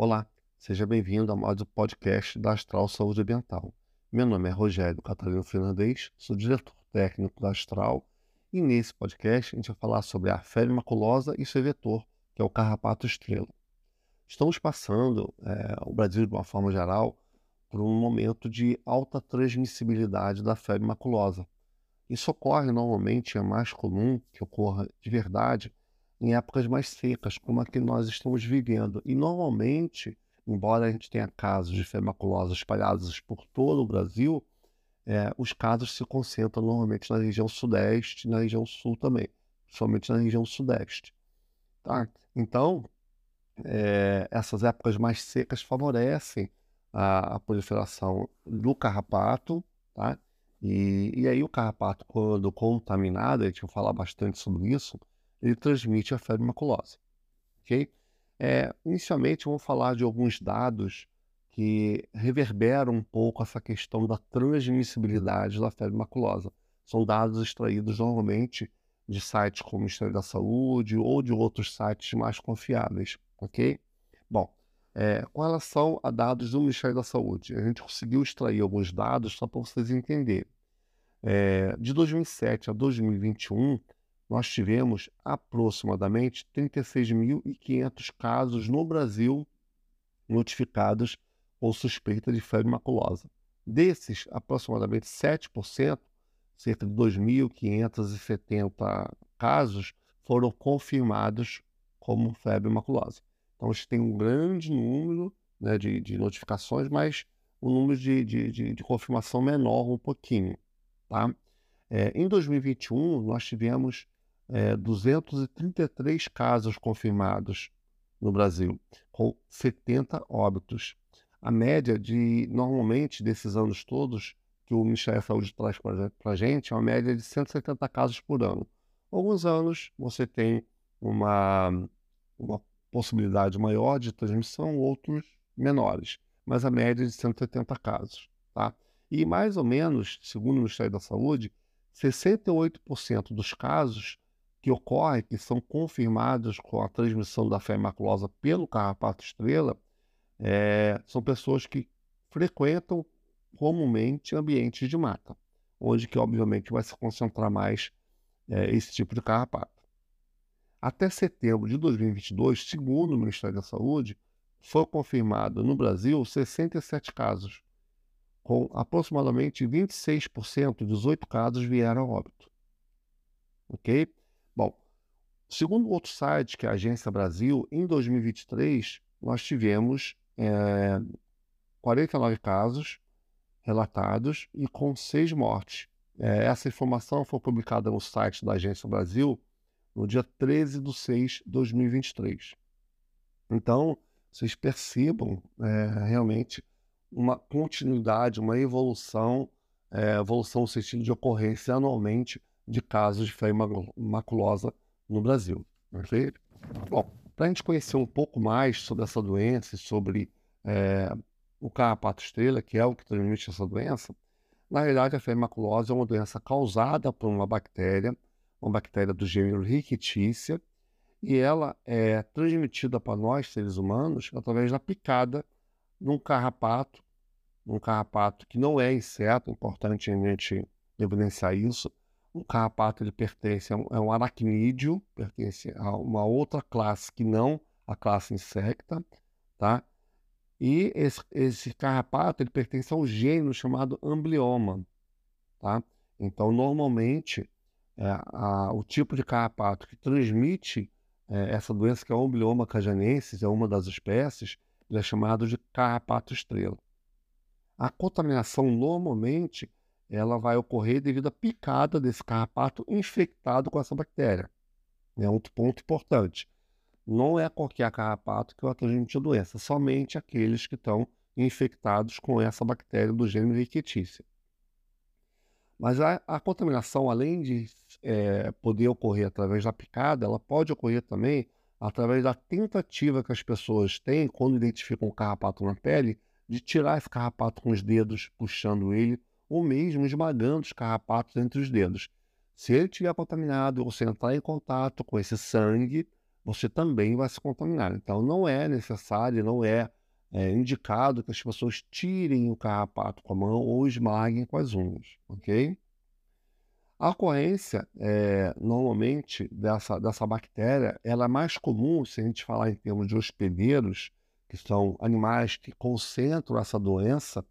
Olá, seja bem-vindo a mais um podcast da Astral Saúde Ambiental. Meu nome é Rogério Catarino Fernandes, sou diretor técnico da Astral e nesse podcast a gente vai falar sobre a febre maculosa e seu vetor, que é o carrapato estrela. Estamos passando, é, o Brasil de uma forma geral, por um momento de alta transmissibilidade da febre maculosa. Isso ocorre normalmente, é mais comum que ocorra de verdade em épocas mais secas, como a que nós estamos vivendo. E normalmente, embora a gente tenha casos de febre maculosa espalhados por todo o Brasil, é, os casos se concentram normalmente na região sudeste e na região sul também, principalmente na região sudeste. Tá? Então, é, essas épocas mais secas favorecem a, a proliferação do carrapato, tá? E, e, aí o carrapato, quando contaminado, a gente vai falar bastante sobre isso, ele transmite a febre maculosa, ok? É, inicialmente, vamos falar de alguns dados que reverberam um pouco essa questão da transmissibilidade da febre maculosa. São dados extraídos normalmente de sites como o Ministério da Saúde ou de outros sites mais confiáveis, ok? Bom, é, com relação a dados do Ministério da Saúde, a gente conseguiu extrair alguns dados só para vocês entenderem. É, de 2007 a 2021, nós tivemos aproximadamente 36.500 casos no Brasil notificados com suspeita de febre maculosa. Desses, aproximadamente 7%, cerca de 2.570 casos, foram confirmados como febre maculosa. Então, a gente tem um grande número né, de, de, notificações, mas um número de, de, de, confirmação menor um pouquinho. Tá? É, em 2021, nós tivemos é, 233 casos confirmados no Brasil, com 70 óbitos. A média de, normalmente, desses anos todos, que o Ministério da Saúde traz para a gente, é uma média de 170 casos por ano. Alguns anos você tem uma, uma possibilidade maior de transmissão, outros menores, mas a média é de 180 casos. Tá? E mais ou menos, segundo o Ministério da Saúde, 68% dos casos que ocorrem, que são confirmados com a transmissão da febre maculosa pelo carrapato estrela, é, são pessoas que frequentam comumente ambientes de mata, onde que obviamente vai se concentrar mais é, esse tipo de carrapato. Até setembro de 2022, segundo o Ministério da Saúde, foi confirmado no Brasil 67 casos, com aproximadamente 26%, 18 casos vieram a óbito. Ok? Segundo outro site, que é a Agência Brasil, em 2023 nós tivemos é, 49 casos relatados e com seis mortes. É, essa informação foi publicada no site da Agência Brasil no dia 13 de 6 de 2023. Então, vocês percebam é, realmente uma continuidade, uma evolução, é, evolução no sentido de ocorrência anualmente de casos de febre maculosa no Brasil. Perfeito? Bom, para a gente conhecer um pouco mais sobre essa doença e sobre é, o carrapato estrela, que é o que transmite essa doença, na realidade a febre maculosa é uma doença causada por uma bactéria uma bactéria do gênero Rickettsia, e ela é transmitida para nós, seres humanos, através da picada num carrapato, um carrapato que não é inseto, é importante a gente evidenciar isso. O carrapato ele pertence a um, é um aracnídeo, pertence a uma outra classe que não a classe insecta, tá? E esse, esse carrapato ele pertence a um gênero chamado amblioma, tá? Então, normalmente, é, a, o tipo de carrapato que transmite é, essa doença, que é o Omblioma cajanensis, é uma das espécies, ele é chamado de carrapato estrela. A contaminação normalmente ela vai ocorrer devido à picada desse carrapato infectado com essa bactéria. É outro ponto importante. Não é qualquer carrapato que vai transmitir a doença, somente aqueles que estão infectados com essa bactéria do gênero Rickettsia. Mas a, a contaminação, além de é, poder ocorrer através da picada, ela pode ocorrer também através da tentativa que as pessoas têm quando identificam um carrapato na pele, de tirar esse carrapato com os dedos, puxando ele, ou mesmo esmagando os carrapatos entre os dedos. Se ele estiver contaminado ou se entrar em contato com esse sangue, você também vai se contaminar. Então, não é necessário, não é, é indicado que as pessoas tirem o carrapato com a mão ou esmaguem com as unhas, ok? A ocorrência, é, normalmente, dessa, dessa bactéria, ela é mais comum, se a gente falar em termos de hospedeiros, que são animais que concentram essa doença.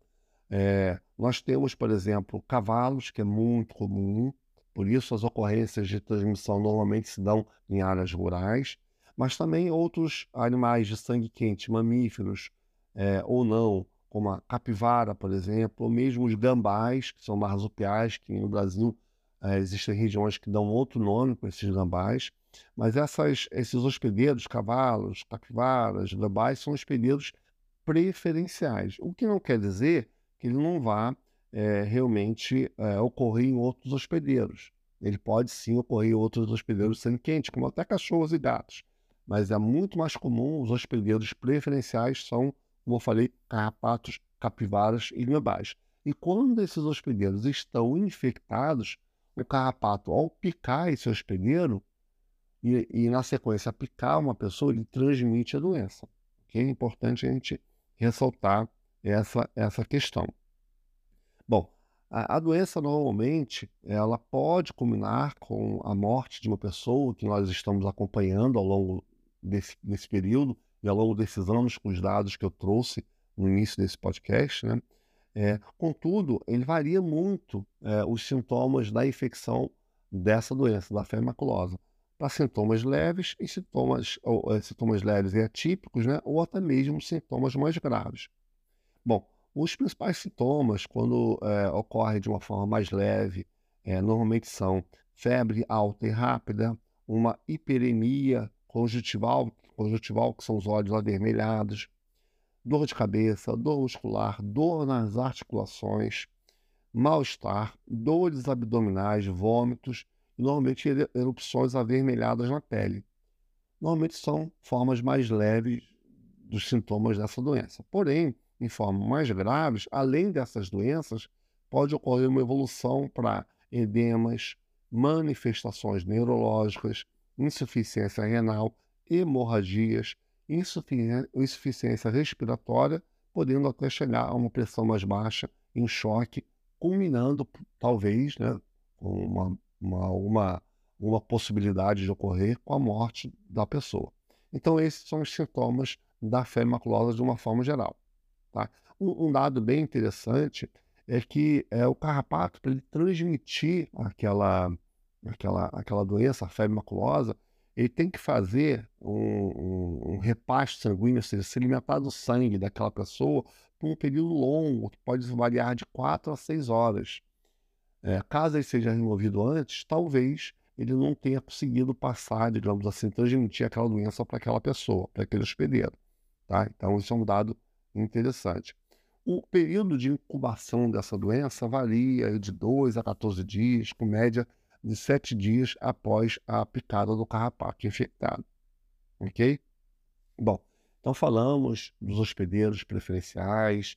É, nós temos, por exemplo, cavalos, que é muito comum, por isso as ocorrências de transmissão normalmente se dão em áreas rurais, mas também outros animais de sangue quente, mamíferos é, ou não, como a capivara, por exemplo, ou mesmo os gambás, que são marsupiais, que no Brasil é, existem regiões que dão outro nome para esses gambás, mas essas, esses hospedeiros, cavalos, capivaras, gambás, são hospedeiros preferenciais, o que não quer dizer que ele não vá é, realmente é, ocorrer em outros hospedeiros. Ele pode sim ocorrer em outros hospedeiros sendo quente, como até cachorros e gatos, mas é muito mais comum os hospedeiros preferenciais são, como eu falei, carrapatos, capivaras e gambás. E quando esses hospedeiros estão infectados, o carrapato, ao picar esse hospedeiro, e, e na sequência picar uma pessoa, ele transmite a doença. Okay? É importante a gente ressaltar essa, essa questão. Bom, a, a, doença normalmente ela pode culminar com a morte de uma pessoa que nós estamos acompanhando ao longo desse, desse período e ao longo desses anos com os dados que eu trouxe no início desse podcast, né? É, contudo, ele varia muito é, os sintomas da infecção dessa doença, da febre maculosa, para sintomas leves e sintomas, ou, é, sintomas leves e atípicos, né, ou até mesmo sintomas mais graves. Bom, os principais sintomas, quando é, ocorre de uma forma mais leve, é, normalmente são febre alta e rápida, uma hiperemia conjuntival, conjuntival, que são os olhos avermelhados, dor de cabeça, dor muscular, dor nas articulações, mal-estar, dores abdominais, vômitos normalmente erupções avermelhadas na pele. Normalmente são formas mais leves dos sintomas dessa doença. Porém, em formas mais graves, além dessas doenças, pode ocorrer uma evolução para edemas, manifestações neurológicas, insuficiência renal, hemorragias, insuficiência respiratória, podendo até chegar a uma pressão mais baixa, em choque, culminando, talvez, né, com uma, uma, uma, uma possibilidade de ocorrer com a morte da pessoa. Então, esses são os sintomas da febre maculosa de uma forma geral. Tá? Um, um dado bem interessante é que é, o carrapato, para ele transmitir aquela, aquela, aquela doença, a febre maculosa, ele tem que fazer um, um, um repasto sanguíneo, ou seja, se alimentar do sangue daquela pessoa por um período longo, que pode variar de 4 a 6 horas. É, caso ele seja removido antes, talvez ele não tenha conseguido passar, digamos assim, transmitir aquela doença para aquela pessoa, para aquele hospedeiro. Tá? Então, isso é um dado interessante. O período de incubação dessa doença varia de 2 a 14 dias, com média de sete dias após a picada do carrapato infectado. Ok? Bom, então falamos dos hospedeiros preferenciais,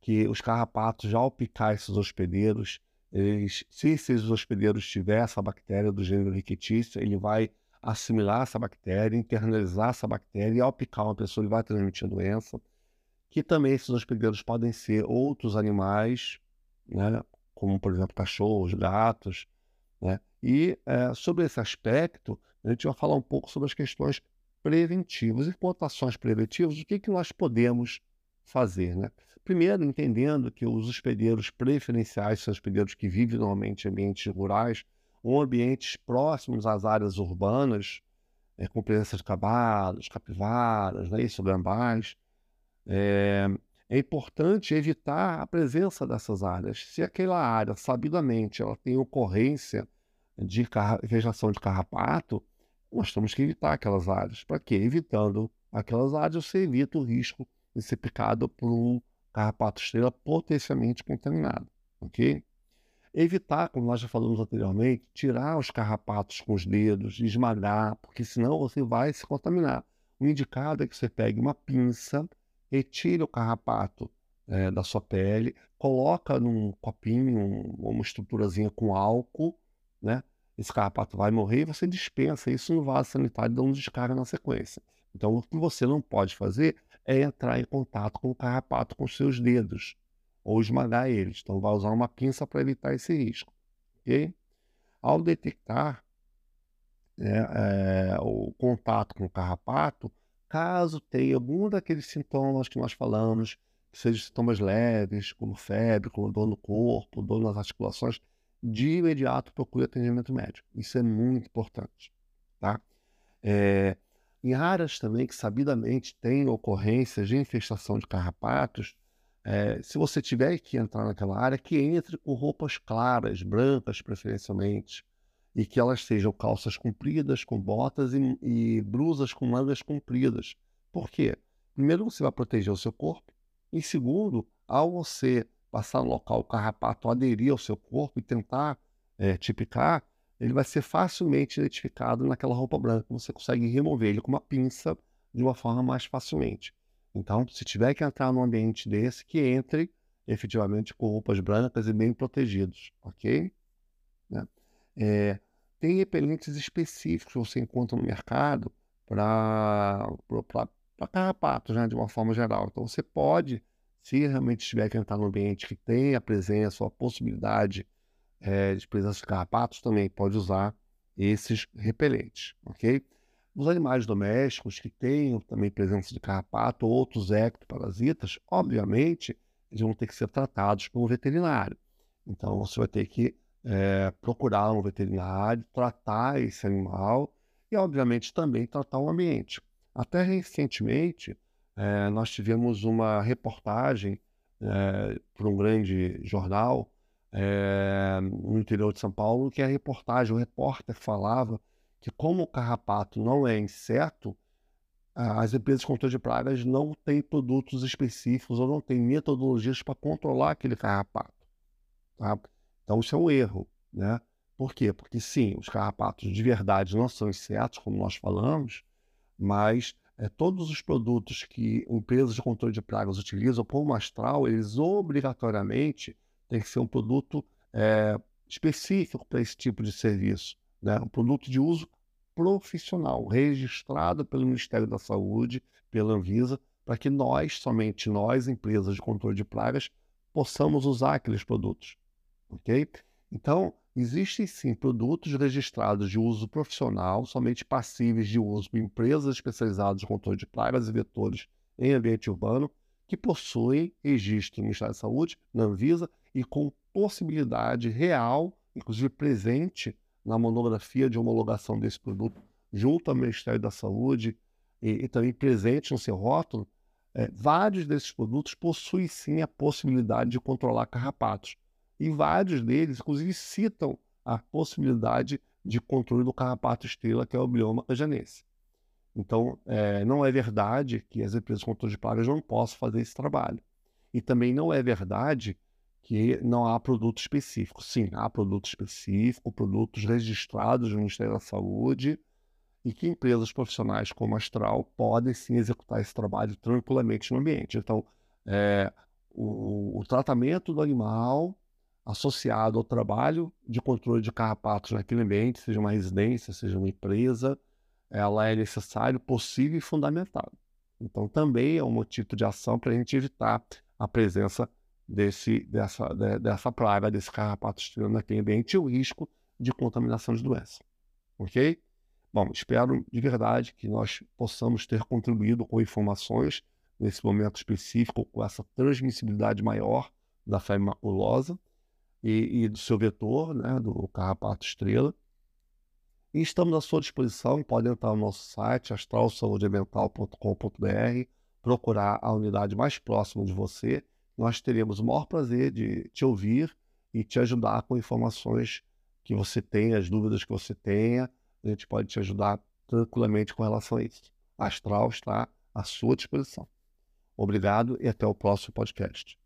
que os carrapatos, já ao picar esses hospedeiros, eles, se esses hospedeiros tiver essa bactéria do gênero Rickettsia, ele vai assimilar essa bactéria, internalizar essa bactéria, e ao picar uma pessoa, ele vai transmitir a doença. Que também esses hospedeiros podem ser outros animais, né, como por exemplo cachorros, gatos, né? E é, sobre esse aspecto, a gente vai falar um pouco sobre as questões preventivas. E quanto ações preventivas, o que, que nós podemos fazer? Né? Primeiro, entendendo que os hospedeiros preferenciais são hospedeiros que vivem normalmente em ambientes rurais ou ambientes próximos às áreas urbanas, é, com presença de cavalos, capivaras, né, isso, gambás. É, é importante evitar a presença dessas áreas. Se aquela área, sabidamente, ela tem ocorrência de vegetação de carrapato, nós temos que evitar aquelas áreas. Para quê? Evitando aquelas áreas, você evita o risco de ser picado por um carrapato estrela potencialmente contaminado. Ok? Evitar, como nós já falamos anteriormente, tirar os carrapatos com os dedos, esmagar, porque senão você vai se contaminar. O indicado é que você pegue uma pinça retire o carrapato é, da sua pele, coloca num copinho, um, uma estruturazinha com álcool, né? esse carrapato vai morrer e você dispensa isso no vaso sanitário dando descarga na sequência. Então, o que você não pode fazer é entrar em contato com o carrapato com seus dedos ou esmagar eles. Então, vai usar uma pinça para evitar esse risco. ok? Ao detectar né, é, o contato com o carrapato, caso tenha algum daqueles sintomas que nós falamos, que sejam sintomas leves, como febre, como dor no corpo, dor nas articulações, de imediato procure atendimento médico. Isso é muito importante. Tá? É, em áreas também que sabidamente têm ocorrências de infestação de carrapatos, é, se você tiver que entrar naquela área, que entre com roupas claras, brancas preferencialmente, e que elas sejam calças compridas com botas e, e blusas com mangas compridas. Por quê? Primeiro, você vai proteger o seu corpo, e segundo, ao você passar no local o carrapato aderir ao seu corpo e tentar é, tipicar, ele vai ser facilmente identificado naquela roupa branca. Você consegue remover ele com uma pinça de uma forma mais facilmente. Então, se tiver que entrar num ambiente desse, que entre efetivamente com roupas brancas e bem protegidos, ok? Né? É, tem repelentes específicos que você encontra no mercado para carrapatos, né, de uma forma geral. Então, você pode, se realmente tiver que num ambiente que tem a presença ou a possibilidade é, de presença de carrapatos, também pode usar esses repelentes, ok? Os animais domésticos que tenham também presença de carrapato ou outros ectoparasitas, obviamente, eles vão ter que ser tratados por um veterinário. Então, você vai ter que é, procurar um veterinário, tratar esse animal e, obviamente, também tratar o ambiente. Até recentemente, é, nós tivemos uma reportagem é, para um grande jornal no interior de São Paulo, que a reportagem, o repórter falava que como o carrapato não é inseto, as empresas de controle de pragas não têm produtos específicos ou não têm metodologias para controlar aquele carrapato. Tá? Então isso é um erro. Né? Por quê? Porque sim, os carrapatos de verdade não são insetos, como nós falamos, mas é, todos os produtos que empresas de controle de pragas utilizam por mastral, eles obrigatoriamente tem que ser um produto é, específico para esse tipo de serviço, né? um produto de uso profissional, registrado pelo Ministério da Saúde, pela Anvisa, para que nós, somente nós, empresas de controle de pragas, possamos usar aqueles produtos. Ok? Então, existem sim produtos registrados de uso profissional, somente passíveis de uso por empresas especializadas em controle de pragas e vetores em ambiente urbano, que possuem registro no Ministério da Saúde, na Anvisa, e com possibilidade real, inclusive presente na monografia de homologação desse produto, junto ao Ministério da Saúde e, e também presente no seu rótulo, é, vários desses produtos possuem sim a possibilidade de controlar carrapatos. E vários deles, inclusive, citam a possibilidade de controle do carrapato estrela, que é o bioma cajanense. Então, é, não é verdade que as empresas de controle de pragas não possam fazer esse trabalho. E também não é verdade que não há produto específico. Sim, há produto específico, produtos registrados no Ministério da Saúde e que empresas profissionais como a Astral podem sim executar esse trabalho tranquilamente no ambiente. Então, é, o, o, tratamento do animal associado ao trabalho de controle de carrapatos naquele ambiente, seja uma residência, seja uma empresa, ela é necessário, possível e fundamental. Então, também é um motivo de ação para a gente evitar a presença desse, dessa, de, dessa praga, desse carrapato estrela naquele ambiente e o risco de contaminação de doença. Ok? Bom, espero de verdade que nós possamos ter contribuído com informações nesse momento específico, com essa transmissibilidade maior da febre maculosa e, e do seu vetor, né, do carrapato estrela. E estamos à sua disposição, podem entrar no nosso site astralsaudeambiental.com.br, procurar a unidade mais próxima de você. Nós teremos o maior prazer de te ouvir e te ajudar com informações que você tenha, as dúvidas que você tenha. A gente pode te ajudar tranquilamente com relação a isso. Astral está à sua disposição. Obrigado e até o próximo podcast.